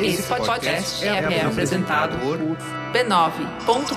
Esse podcast é, é apresentado por b9.com.br.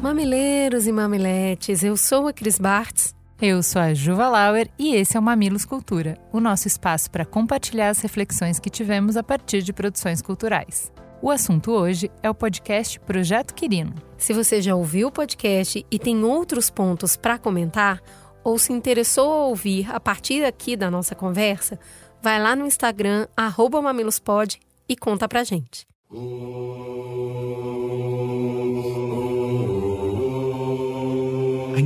Mamileiros e mamiletes, eu sou a Cris Bartz. Eu sou a Juva Lauer e esse é o Mamilos Cultura, o nosso espaço para compartilhar as reflexões que tivemos a partir de produções culturais. O assunto hoje é o podcast Projeto Quirino. Se você já ouviu o podcast e tem outros pontos para comentar, ou se interessou a ouvir a partir aqui da nossa conversa, vai lá no Instagram, mamilospod e conta pra gente. A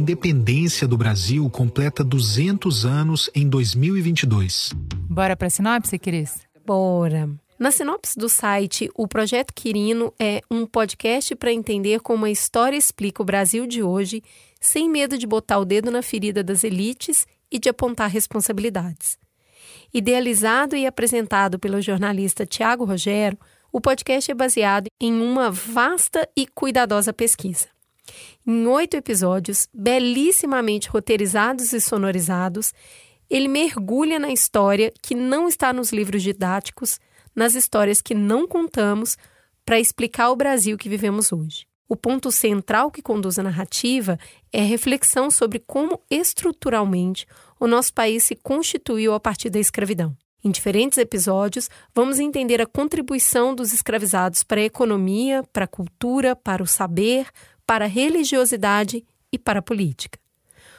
independência do Brasil completa 200 anos em 2022. Bora para a sinopse, Cris? Bora! Na sinopse do site, o Projeto Quirino é um podcast para entender como a história explica o Brasil de hoje, sem medo de botar o dedo na ferida das elites e de apontar responsabilidades. Idealizado e apresentado pelo jornalista Tiago Rogero, o podcast é baseado em uma vasta e cuidadosa pesquisa. Em oito episódios, belíssimamente roteirizados e sonorizados, ele mergulha na história que não está nos livros didáticos, nas histórias que não contamos, para explicar o Brasil que vivemos hoje. O ponto central que conduz a narrativa é a reflexão sobre como estruturalmente o nosso país se constituiu a partir da escravidão. Em diferentes episódios, vamos entender a contribuição dos escravizados para a economia, para a cultura, para o saber, para a religiosidade e para a política.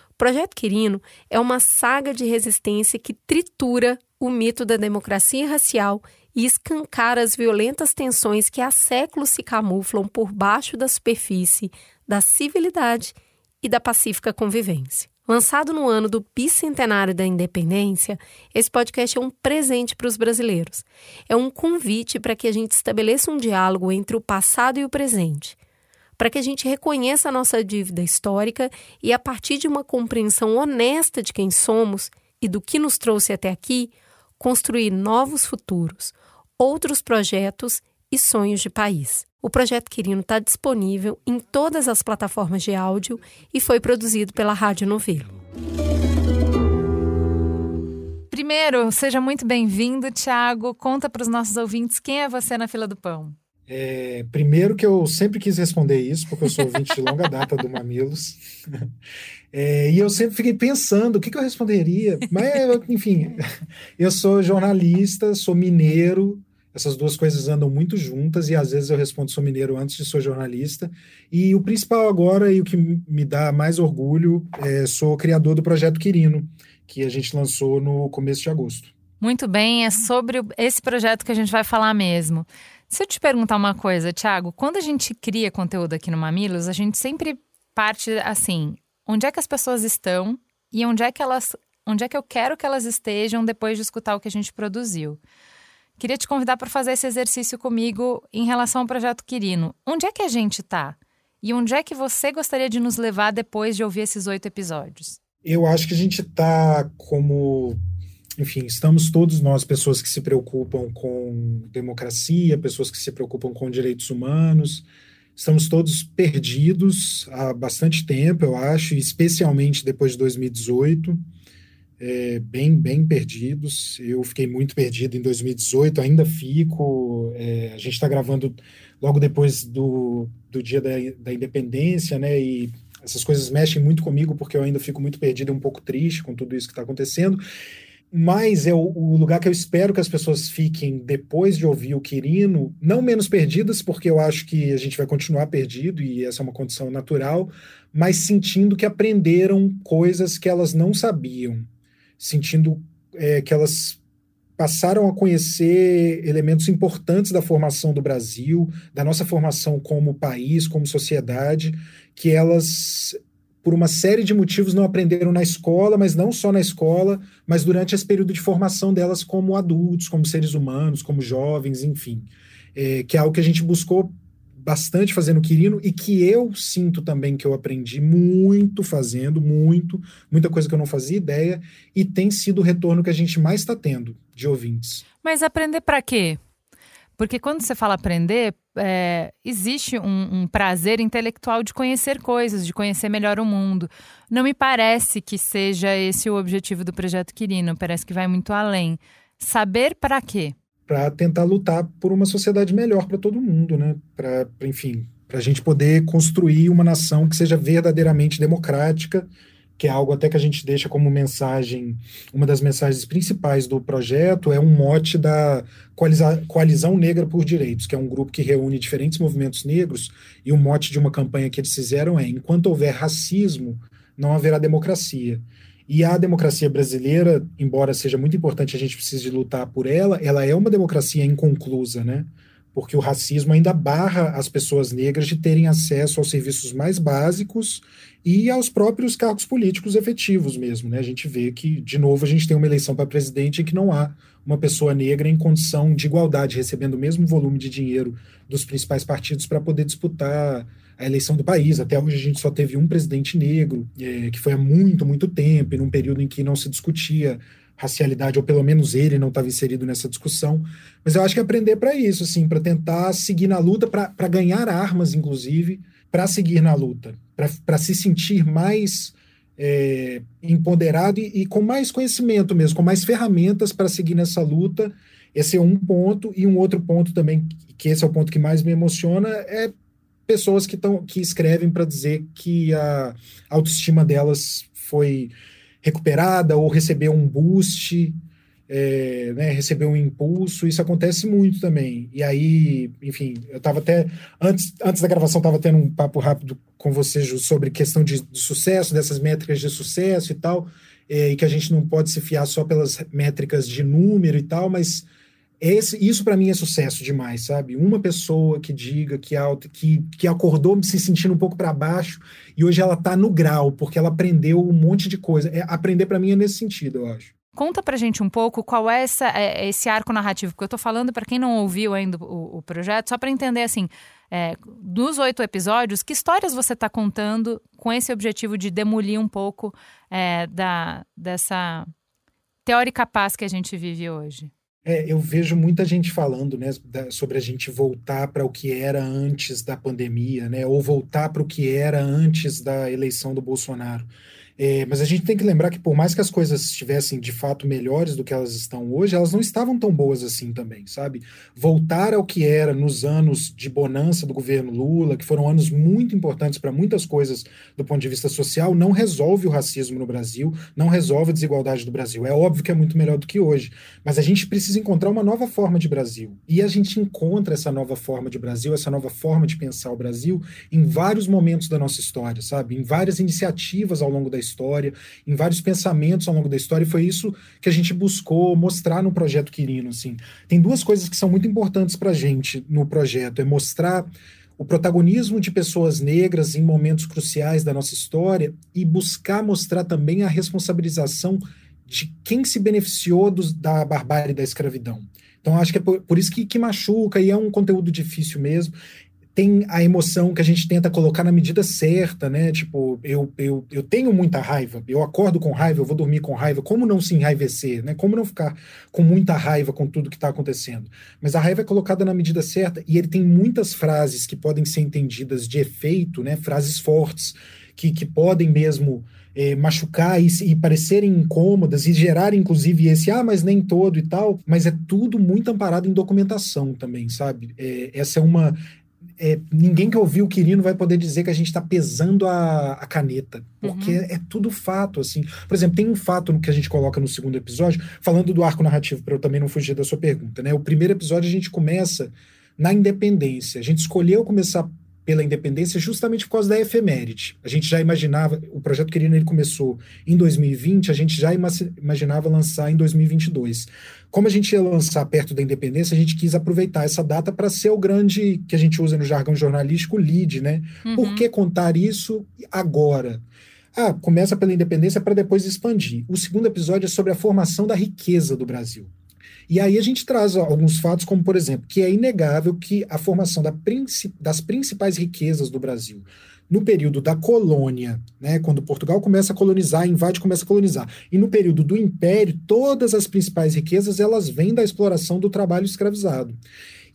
O Projeto Quirino é uma saga de resistência que tritura o mito da democracia racial e escancara as violentas tensões que há séculos se camuflam por baixo da superfície da civilidade e da pacífica convivência. Lançado no ano do bicentenário da independência, esse podcast é um presente para os brasileiros. É um convite para que a gente estabeleça um diálogo entre o passado e o presente, para que a gente reconheça a nossa dívida histórica e, a partir de uma compreensão honesta de quem somos e do que nos trouxe até aqui, construir novos futuros, outros projetos e sonhos de país. O projeto Quirino está disponível em todas as plataformas de áudio e foi produzido pela Rádio Novelo. Primeiro, seja muito bem-vindo, Tiago. Conta para os nossos ouvintes quem é você na fila do pão. É, primeiro que eu sempre quis responder isso, porque eu sou ouvinte de longa data do Mamilos. É, e eu sempre fiquei pensando o que, que eu responderia. Mas, enfim, eu sou jornalista, sou mineiro, essas duas coisas andam muito juntas e às vezes eu respondo sou mineiro antes de sou jornalista. E o principal agora e o que me dá mais orgulho é sou criador do projeto Quirino, que a gente lançou no começo de agosto. Muito bem, é sobre esse projeto que a gente vai falar mesmo. Se eu te perguntar uma coisa, Thiago, quando a gente cria conteúdo aqui no Mamilos, a gente sempre parte assim: onde é que as pessoas estão e onde é que elas, onde é que eu quero que elas estejam depois de escutar o que a gente produziu. Queria te convidar para fazer esse exercício comigo em relação ao projeto Quirino. Onde é que a gente está? E onde é que você gostaria de nos levar depois de ouvir esses oito episódios? Eu acho que a gente está como enfim, estamos todos nós, pessoas que se preocupam com democracia, pessoas que se preocupam com direitos humanos, estamos todos perdidos há bastante tempo, eu acho, especialmente depois de 2018, é, bem, bem perdidos. Eu fiquei muito perdido em 2018, ainda fico. É, a gente está gravando logo depois do, do dia da, da independência, né? E essas coisas mexem muito comigo, porque eu ainda fico muito perdido e um pouco triste com tudo isso que está acontecendo mas é o, o, lugar que eu espero que as pessoas fiquem depois de ouvir o Quirino, não menos perdidas, porque eu acho que a gente vai continuar perdido e essa é uma condição natural, mas sentindo que aprenderam coisas que elas não sabiam, sentindo é, que elas passaram a conhecer elementos importantes da formação do Brasil, da nossa formação como país, como sociedade, que elas por uma série de motivos, não aprenderam na escola, mas não só na escola, mas durante esse período de formação delas como adultos, como seres humanos, como jovens, enfim. É, que é algo que a gente buscou bastante fazendo Quirino e que eu sinto também que eu aprendi muito fazendo, muito, muita coisa que eu não fazia ideia, e tem sido o retorno que a gente mais está tendo de ouvintes. Mas aprender para quê? Porque quando você fala aprender, é, existe um, um, prazer intelectual de conhecer coisas, de conhecer melhor o mundo. Não me parece que seja esse o objetivo do projeto Quirino, parece que vai muito além. Saber para quê? Para tentar lutar por uma sociedade melhor para todo mundo, né? Para, enfim, para a gente poder construir uma nação que seja verdadeiramente democrática que é algo até que a gente deixa como mensagem, uma das mensagens principais do projeto, é um mote da Coalizão Negra por Direitos, que é um grupo que reúne diferentes movimentos negros, e o mote de uma campanha que eles fizeram é: enquanto houver racismo, não haverá democracia. E a democracia brasileira, embora seja muito importante a gente precise lutar por ela, ela é uma democracia inconclusa, né? Porque o racismo ainda barra as pessoas negras de terem acesso aos serviços mais básicos e aos próprios cargos políticos efetivos mesmo. Né? A gente vê que, de novo, a gente tem uma eleição para presidente em que não há uma pessoa negra em condição de igualdade, recebendo o mesmo volume de dinheiro dos principais partidos para poder disputar a eleição do país. Até hoje a gente só teve um presidente negro, é, que foi há muito, muito tempo, e num período em que não se discutia racialidade, ou pelo menos ele não estava inserido nessa discussão. Mas eu acho que aprender para isso, assim, para tentar seguir na luta, para ganhar armas, inclusive, para seguir na luta, para se sentir mais é, empoderado e, e, com mais conhecimento mesmo, com mais ferramentas para seguir nessa luta. Esse é um ponto, e um outro ponto também, que esse é o ponto que mais me emociona, é pessoas que, tão, que escrevem para dizer que a autoestima delas foi recuperada ou recebeu um boost, é, né, recebeu um impulso, isso acontece muito também. E aí, enfim, eu estava até, antes, antes da gravação, estava tendo um papo rápido com você sobre questão de, de sucesso, dessas métricas de sucesso e tal, é, e que a gente não pode se fiar só pelas métricas de número e tal, mas esse, isso para mim é sucesso demais, sabe? Uma pessoa que diga que, que, que acordou se sentindo um pouco para baixo e hoje ela tá no grau, porque ela aprendeu um monte de coisa. É, aprender para mim é nesse sentido, eu acho. Conta pra gente um pouco qual é, essa, é esse arco narrativo, porque eu tô falando para quem não ouviu ainda o, o projeto, só para entender assim, é, dos oito episódios, que histórias você está contando com esse objetivo de demolir um pouco é, da, dessa teórica paz que a gente vive hoje? É, eu vejo muita gente falando né, da, sobre a gente voltar para o que era antes da pandemia, né, ou voltar para o que era antes da eleição do Bolsonaro. É, mas a gente tem que lembrar que, por mais que as coisas estivessem de fato melhores do que elas estão hoje, elas não estavam tão boas assim também, sabe? Voltar ao que era nos anos de bonança do governo Lula, que foram anos muito importantes para muitas coisas do ponto de vista social, não resolve o racismo no Brasil, não resolve a desigualdade do Brasil. É óbvio que é muito melhor do que hoje, mas a gente precisa encontrar uma nova forma de Brasil. E a gente encontra essa nova forma de Brasil, essa nova forma de pensar o Brasil em vários momentos da nossa história, sabe? Em várias iniciativas ao longo da história, em vários pensamentos ao longo da história, e foi isso que a gente buscou mostrar no projeto Quirino. Assim. Tem duas coisas que são muito importantes para a gente no projeto: é mostrar o protagonismo de pessoas negras em momentos cruciais da nossa história e buscar mostrar também a responsabilização de quem se beneficiou da barbárie da escravidão. Então, acho que é por, por isso que, que, machuca e é um conteúdo difícil mesmo tem a emoção que a gente tenta colocar na medida certa, né? Tipo, eu, eu, eu tenho muita raiva, eu acordo com raiva, eu vou dormir com raiva. Como não se enraivecer, né? Como não ficar com muita raiva com tudo que está acontecendo? Mas a raiva é colocada na medida certa e ele tem muitas frases que podem ser entendidas de efeito, né? Frases fortes que, que podem mesmo é, machucar e, e, parecerem incômodas e gerar, inclusive, esse, ah, mas nem todo e tal, mas é tudo muito amparado em documentação também, sabe? É, essa é uma, é, ninguém que ouviu o Quirino vai poder dizer que a gente está pesando a, a, caneta, porque uhum. é, tudo fato, assim. Por exemplo, tem um fato que a gente coloca no segundo episódio, falando do arco narrativo, para eu também não fugir da sua pergunta, né? O primeiro episódio a gente começa na independência. A gente escolheu começar pela independência justamente por causa da efeméride. A gente já imaginava, o projeto Querino ele começou em 2020, a gente já imaginava lançar em 2022. Como a gente ia lançar perto da independência, a gente quis aproveitar essa data para ser o grande, que a gente usa no jargão jornalístico, lead, né? Uhum. Por que contar isso agora? Ah, começa pela independência para depois expandir. O segundo episódio é sobre a formação da riqueza do Brasil. E aí a gente traz alguns fatos, como por exemplo, que é inegável que a formação da das principais riquezas do Brasil no período da colônia, né, quando Portugal começa a colonizar, invade, começa a colonizar, e no período do Império, todas as principais riquezas elas vêm da exploração do trabalho escravizado.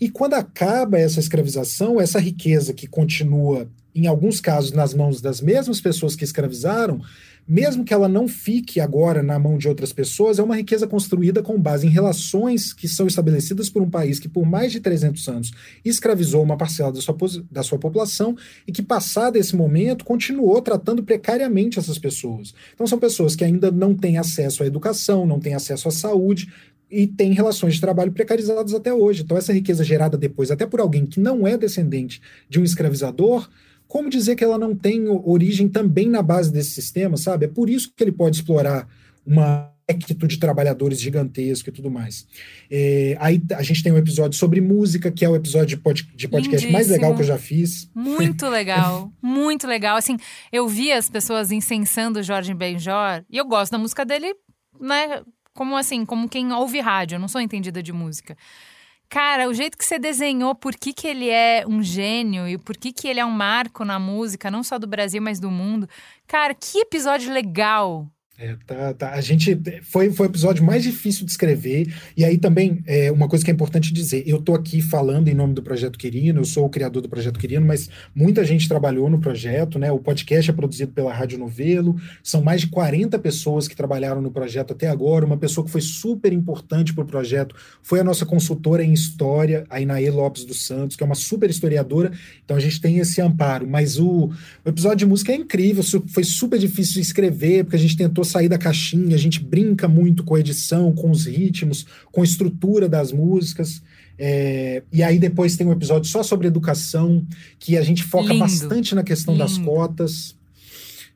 E quando acaba essa escravização, essa riqueza que continua, em alguns casos, nas mãos das mesmas pessoas que escravizaram, mesmo que ela não fique agora na mão de outras pessoas, é uma riqueza construída com base em relações que são estabelecidas por um país que, por mais de 300 anos, escravizou uma parcela da sua, da sua população e que, passado esse momento, continuou tratando precariamente essas pessoas. Então, são pessoas que ainda não têm acesso à educação, não têm acesso à saúde, e têm relações de trabalho precarizadas até hoje. Então, essa riqueza gerada depois, até por alguém que não é descendente de um escravizador, como dizer que ela não tem origem também na base desse sistema, sabe? É por isso que ele pode explorar uma équito de trabalhadores gigantesco e tudo mais. É, aí a gente tem um episódio sobre música, que é o episódio de, pod, de podcast Lindíssimo. mais legal que eu já fiz. Muito legal, muito legal. Assim, eu vi as pessoas incensando o Jorge Benjor, e eu gosto da música dele, né? Como assim, como quem ouve rádio, eu não sou entendida de música. Cara, o jeito que você desenhou por que, que ele é um gênio e por que, que ele é um marco na música, não só do Brasil, mas do mundo. Cara, que episódio legal! É, tá, tá. A gente foi, foi o episódio mais difícil de escrever. E aí também, é, uma coisa que é importante dizer: eu tô aqui falando em nome do Projeto Quirino, eu sou o criador do Projeto Quirino, mas muita gente trabalhou no projeto, né? O podcast é produzido pela Rádio Novelo, são mais de 40 pessoas que trabalharam no projeto até agora. Uma pessoa que foi super importante para o projeto foi a nossa consultora em história, a Inaê Lopes dos Santos, que é uma super historiadora. Então a gente tem esse amparo. Mas o, o episódio de música é incrível, foi super difícil de escrever, porque a gente tentou sair da caixinha, a gente brinca muito com a edição, com os ritmos, com a estrutura das músicas. É, e aí depois tem um episódio só sobre educação, que a gente foca Lindo. bastante na questão Lindo. das cotas.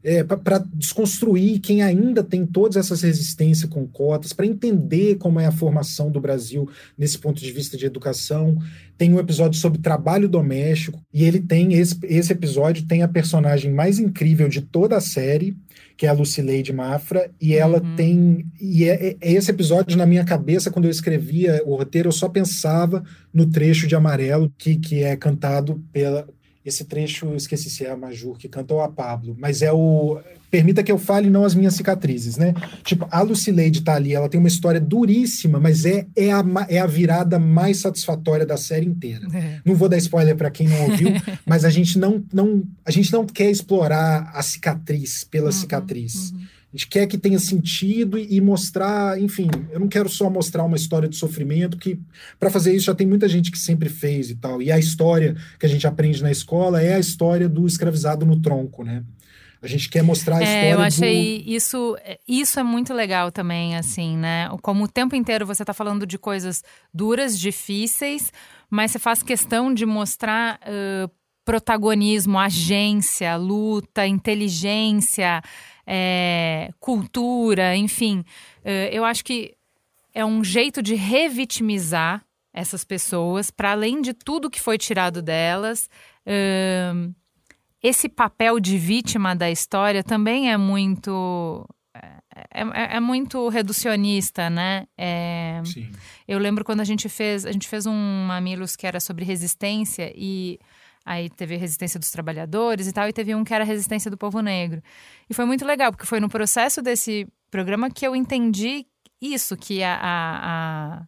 É, para desconstruir quem ainda tem todas essas resistências com cotas, para entender como é a formação do Brasil nesse ponto de vista de educação. Tem um episódio sobre trabalho doméstico, e ele tem esse, esse episódio tem a personagem mais incrível de toda a série, que é a Lucileide Mafra, e ela uhum. tem. E é, é, esse episódio, na minha cabeça, quando eu escrevia o roteiro, eu só pensava no trecho de amarelo que, que é cantado pela. Esse trecho, esqueci se é a Majur que canta ou a Pablo, mas é o. Permita que eu fale, não as minhas cicatrizes, né? Tipo, a Lucileide tá ali, ela tem uma história duríssima, mas é, é, a, é a virada mais satisfatória da série inteira. É. Não vou dar spoiler para quem não ouviu, mas a gente não, não, a gente não quer explorar a cicatriz pela uhum, cicatriz. Uhum. A gente quer que tenha sentido e mostrar, enfim, eu não quero só mostrar uma história de sofrimento, que para fazer isso já tem muita gente que sempre fez e tal. E a história que a gente aprende na escola é a história do escravizado no tronco, né? A gente quer mostrar a é, história. Eu achei do... isso, isso é muito legal também, assim, né? Como o tempo inteiro você está falando de coisas duras, difíceis, mas você faz questão de mostrar uh, protagonismo, agência, luta, inteligência é, cultura, enfim. É, eu acho que é um jeito de revitimizar essas pessoas, para além de tudo que foi tirado delas. É, esse papel de vítima da história também é muito. É, é, é muito reducionista, né? É. Eu lembro quando a gente fez, a gente fez um Mamilos que era sobre resistência e Aí teve resistência dos trabalhadores e tal, e teve um que era resistência do povo negro. E foi muito legal, porque foi no processo desse programa que eu entendi isso, que a, a, a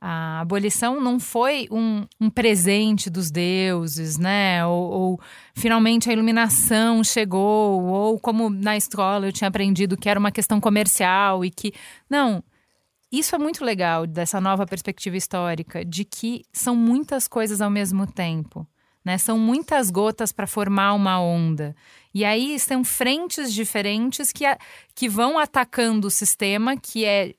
a abolição não foi um, um, presente dos deuses, né? Ou, ou, finalmente a iluminação chegou, ou como na escola eu tinha aprendido que era uma questão comercial e que. Não. Isso é muito legal dessa nova perspectiva histórica, de que são muitas coisas ao mesmo tempo. Né? São muitas gotas para formar uma onda. E aí são frentes diferentes que, a, que vão atacando o sistema, que é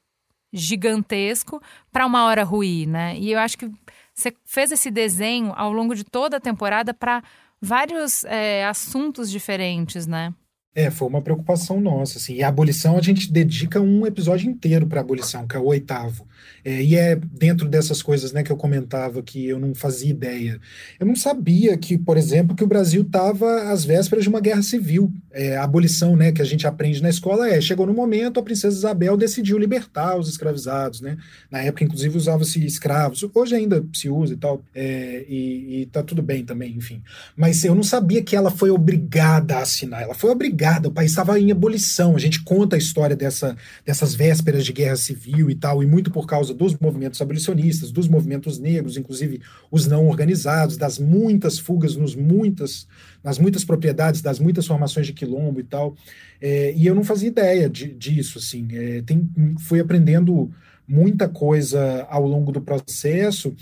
gigantesco, para uma hora ruir. Né? E eu acho que você fez esse desenho ao longo de toda a temporada para vários é, assuntos diferentes, né? É, foi uma preocupação nossa, assim. E a abolição, a gente dedica um episódio inteiro para abolição, que é o oitavo. É, e é dentro dessas coisas, né, que eu comentava que eu não fazia ideia. Eu não sabia que, por exemplo, que o Brasil estava às vésperas de uma guerra civil. É, a abolição, né, que a gente aprende na escola é, chegou no momento, a princesa Isabel decidiu libertar os escravizados, né? Na época, inclusive, usava-se escravos. Hoje ainda se usa e tal, é, e, e tá tudo bem também, enfim. Mas eu não sabia que ela foi obrigada a assinar. Ela foi obrigada o país estava em ebulição. A gente conta a história dessa, dessas vésperas de guerra civil e tal, e muito por causa dos movimentos abolicionistas, dos movimentos negros, inclusive os não organizados, das muitas fugas nos muitas, nas muitas propriedades, das muitas formações de quilombo e tal. É, e eu não fazia ideia de, disso, assim. É, tem, fui aprendendo muita coisa ao longo do processo.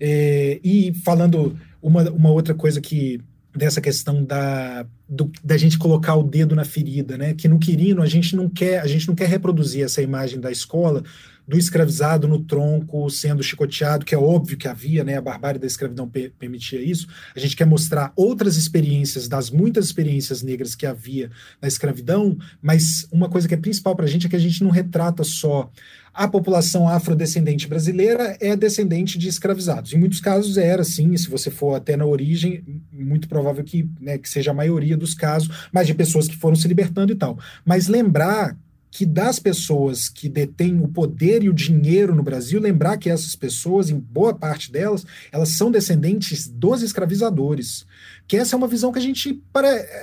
É, e falando uma, uma outra coisa que dessa questão da, do, da gente colocar o dedo na ferida, né? Que no Quirino a gente não quer, a gente não quer reproduzir essa imagem da escola do escravizado no tronco sendo chicoteado, que é óbvio que havia, né? A barbárie da escravidão permitia isso. A gente quer mostrar outras experiências das muitas experiências negras que havia na escravidão, mas uma coisa que é principal para a gente é que a gente não retrata só a população afrodescendente brasileira é descendente de escravizados. Em muitos casos era assim, e se você for até na origem, muito provável que, né, que seja a maioria dos casos, mas de pessoas que foram se libertando e tal. Mas lembrar que das pessoas que detêm o poder e o dinheiro no Brasil, lembrar que essas pessoas, em boa parte delas, elas são descendentes dos escravizadores. Que essa é uma visão que a gente.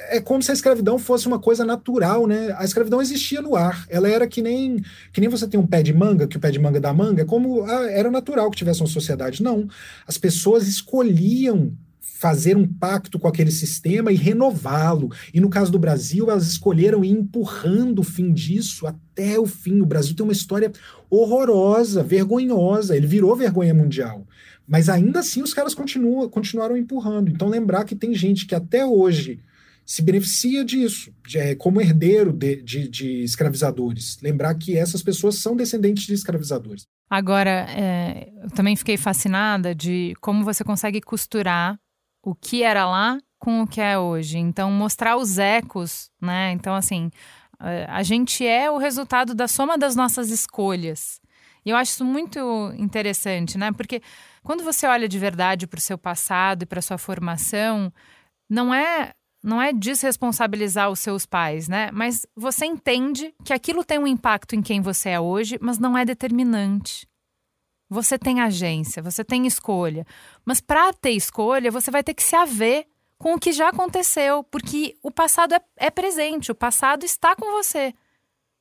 É como se a escravidão fosse uma coisa natural, né? A escravidão existia no ar. Ela era que nem que nem você tem um pé de manga, que o pé de manga dá manga, como ah, era natural que tivesse uma sociedade. Não. As pessoas escolhiam fazer um pacto com aquele sistema e renová-lo. E no caso do Brasil, elas escolheram ir empurrando o fim disso até o fim. O Brasil tem uma história horrorosa, vergonhosa. Ele virou vergonha mundial. Mas ainda assim os caras continuam, continuaram empurrando. Então lembrar que tem gente que até hoje se beneficia disso, é, como herdeiro de, de, de, escravizadores. Lembrar que essas pessoas são descendentes de escravizadores. Agora, é, eu também fiquei fascinada de como você consegue costurar o que era lá com o que é hoje. Então, mostrar os ecos, né? Então, assim, a gente é o resultado da soma das nossas escolhas. E eu acho isso muito interessante, né? Porque quando você olha de verdade para o seu passado e para sua formação, não é não é desresponsabilizar os seus pais, né? Mas você entende que aquilo tem um impacto em quem você é hoje, mas não é determinante. Você tem agência, você tem escolha. Mas para ter escolha, você vai ter que se haver com o que já aconteceu, porque o passado é, é presente, o passado está com você.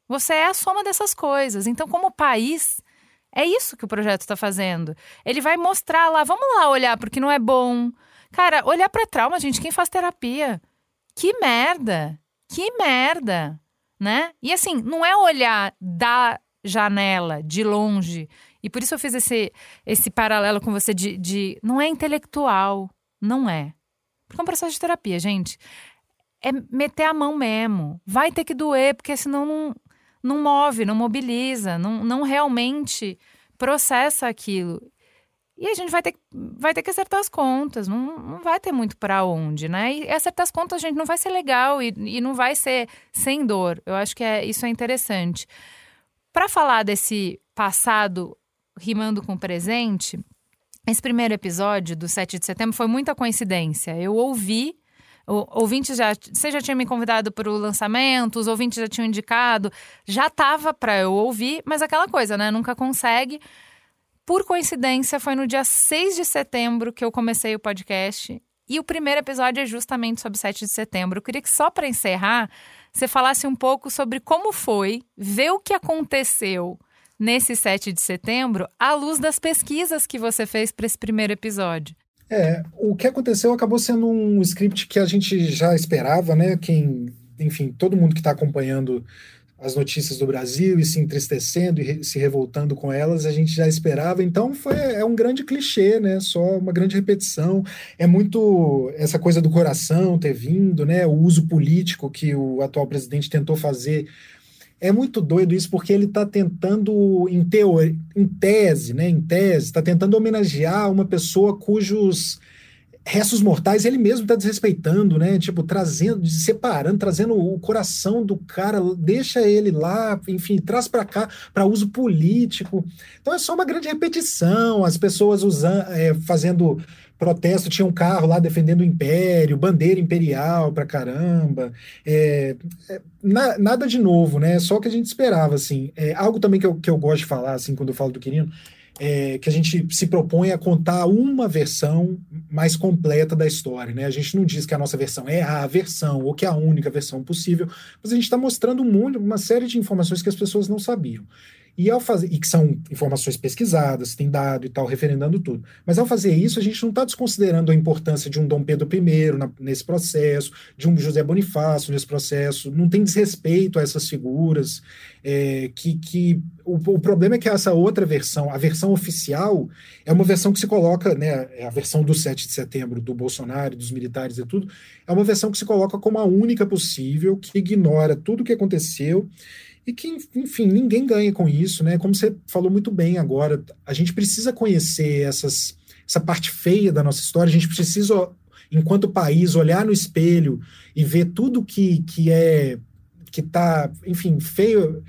Você é a soma dessas coisas. Então, como país, é isso que o projeto está fazendo. Ele vai mostrar lá, vamos lá olhar porque não é bom. Cara, olhar para trauma, gente, quem faz terapia? Que merda! Que merda! Né? E assim, não é olhar da janela, de longe, e por isso eu fiz esse, esse paralelo com você de, de. Não é intelectual. Não é. Porque é um processo de terapia, gente. É meter a mão mesmo. Vai ter que doer, porque senão não, não move, não mobiliza, não, não realmente processa aquilo. E a gente vai ter, vai ter que acertar as contas, não, não vai ter muito para onde, né? E acertar as contas, gente, não vai ser legal e, e não vai ser sem dor. Eu acho que é, isso é interessante. Para falar desse passado rimando com presente, esse primeiro episódio do 7 de setembro foi muita coincidência. Eu ouvi, o, já. Você já tinha me convidado para o lançamento, os ouvintes já tinham indicado, já estava para eu ouvir, mas aquela coisa, né? Nunca consegue. Por coincidência, foi no dia 6 de setembro que eu comecei o podcast. E o primeiro episódio é justamente sobre 7 de setembro. Eu queria que só para encerrar, você falasse um pouco sobre como foi, ver o que aconteceu nesse 7 de setembro, à luz das pesquisas que você fez para esse primeiro episódio? É, o que aconteceu acabou sendo um script que a gente já esperava, né? Quem, enfim, todo mundo que está acompanhando as notícias do Brasil e se entristecendo e se revoltando com elas, a gente já esperava. Então foi é um grande clichê, né? Só uma grande repetição. É muito essa coisa do coração ter vindo, né? O uso político que o atual presidente tentou fazer é muito doido isso porque ele está tentando, em, teoria, em tese, né, em tese, está tentando homenagear uma pessoa cujos restos mortais, ele mesmo está desrespeitando, né? Tipo, trazendo, separando, trazendo o coração do cara, deixa ele lá, enfim, traz para cá para uso político. Então é só uma grande repetição, as pessoas usando, é, fazendo protesto, tinha um carro lá defendendo o império, bandeira imperial pra caramba. É, é, na, nada de novo, né? Só o que a gente esperava, assim. É, algo também que eu, que eu gosto de falar, assim, quando eu falo do Quirino, é, que a gente se propõe a contar uma versão mais completa da história. Né? A gente não diz que a nossa versão é a versão ou que é a única versão possível, mas a gente está mostrando um mundo, uma série de informações que as pessoas não sabiam. E ao fazer, e que são informações pesquisadas, tem dado e tal, referendando tudo. Mas ao fazer isso, a gente não está desconsiderando a importância de um Dom Pedro I na, nesse processo, de um José Bonifácio nesse processo, não tem desrespeito a essas figuras. É, que, que o, o, problema é que essa outra versão, a versão oficial, é uma versão que se coloca, né, a versão do 7 de setembro, do Bolsonaro, dos militares e tudo, é uma versão que se coloca como a única possível, que ignora tudo o que aconteceu e que, enfim, ninguém ganha com isso, né? Como você falou muito bem agora, a gente precisa conhecer essas, essa parte feia da nossa história, a gente precisa, enquanto país, olhar no espelho e ver tudo que, que é que está, enfim, feio,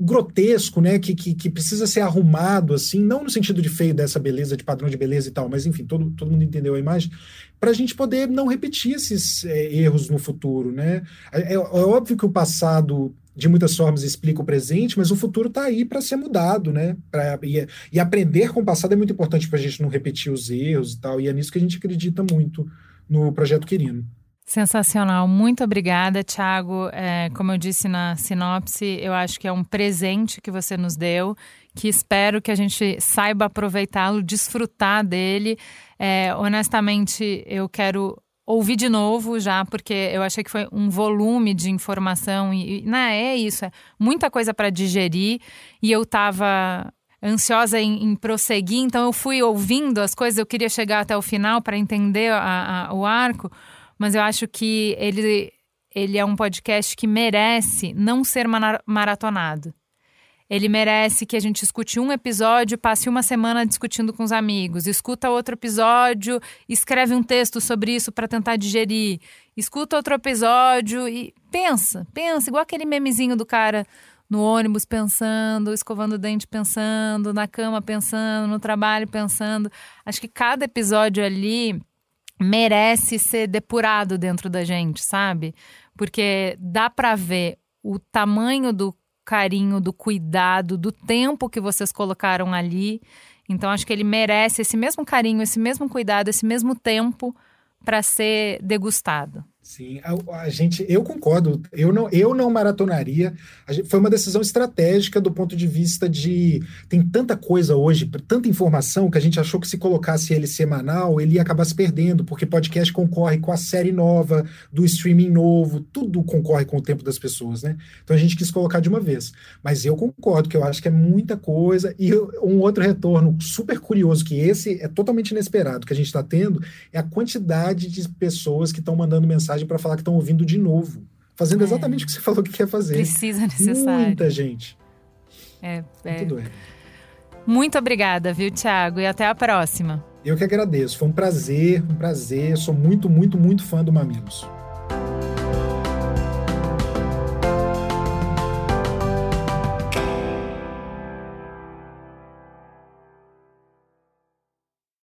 grotesco, né? Que, que, que, precisa ser arrumado, assim, não no sentido de feio dessa beleza, de padrão de beleza e tal, mas enfim, todo, todo mundo entendeu a imagem, para a gente poder não repetir esses é, erros no futuro, né? É, é, óbvio que o passado de muitas formas explica o presente, mas o futuro está aí para ser mudado, né? Pra, e, e, aprender com o passado é muito importante para a gente não repetir os erros e tal, e é nisso que a gente acredita muito no projeto Quirino. Sensacional, muito obrigada, Thiago. É, como eu disse na sinopse, eu acho que é um presente que você nos deu, que espero que a gente saiba aproveitá-lo, desfrutar dele. É, honestamente, eu quero ouvi de novo já, porque eu achei que foi um volume de informação e, né, é isso, é muita coisa para digerir e eu estava ansiosa em, em, prosseguir, então eu fui ouvindo as coisas, eu queria chegar até o final para entender a, a, o arco, mas eu acho que ele, ele é um podcast que merece não ser maratonado. Ele merece que a gente escute um episódio, passe uma semana discutindo com os amigos, escuta outro episódio, escreve um texto sobre isso para tentar digerir, escuta outro episódio e pensa, pensa, igual aquele memezinho do cara no ônibus pensando, escovando o dente pensando, na cama pensando, no trabalho pensando. Acho que cada episódio ali merece ser depurado dentro da gente, sabe? Porque dá para ver o tamanho do carinho, do cuidado, do tempo que vocês colocaram ali. Então acho que ele merece esse mesmo carinho, esse mesmo cuidado, esse mesmo tempo para ser degustado. Sim, a, a, gente, eu concordo. Eu não, eu não maratonaria. Gente, foi uma decisão estratégica do ponto de vista de tem tanta coisa hoje, tanta informação que a gente achou que se colocasse ele semanal ele ia acabar se perdendo, porque podcast concorre com a série nova, do streaming novo, tudo concorre com o tempo das pessoas, né? Então a gente quis colocar de uma vez. Mas eu concordo que eu acho que é muita coisa e um outro retorno super curioso que esse é totalmente inesperado que a gente está tendo é a quantidade de pessoas que estão mandando mensagem para falar que estão ouvindo de novo. Fazendo é. exatamente o que você falou que quer fazer. Precisa, necessário. Muita gente. É, é. Muito doido. Muito obrigada, viu, Thiago? E até a próxima. Eu que agradeço. Foi um prazer, um prazer. Sou muito, muito, muito fã do Mamilos.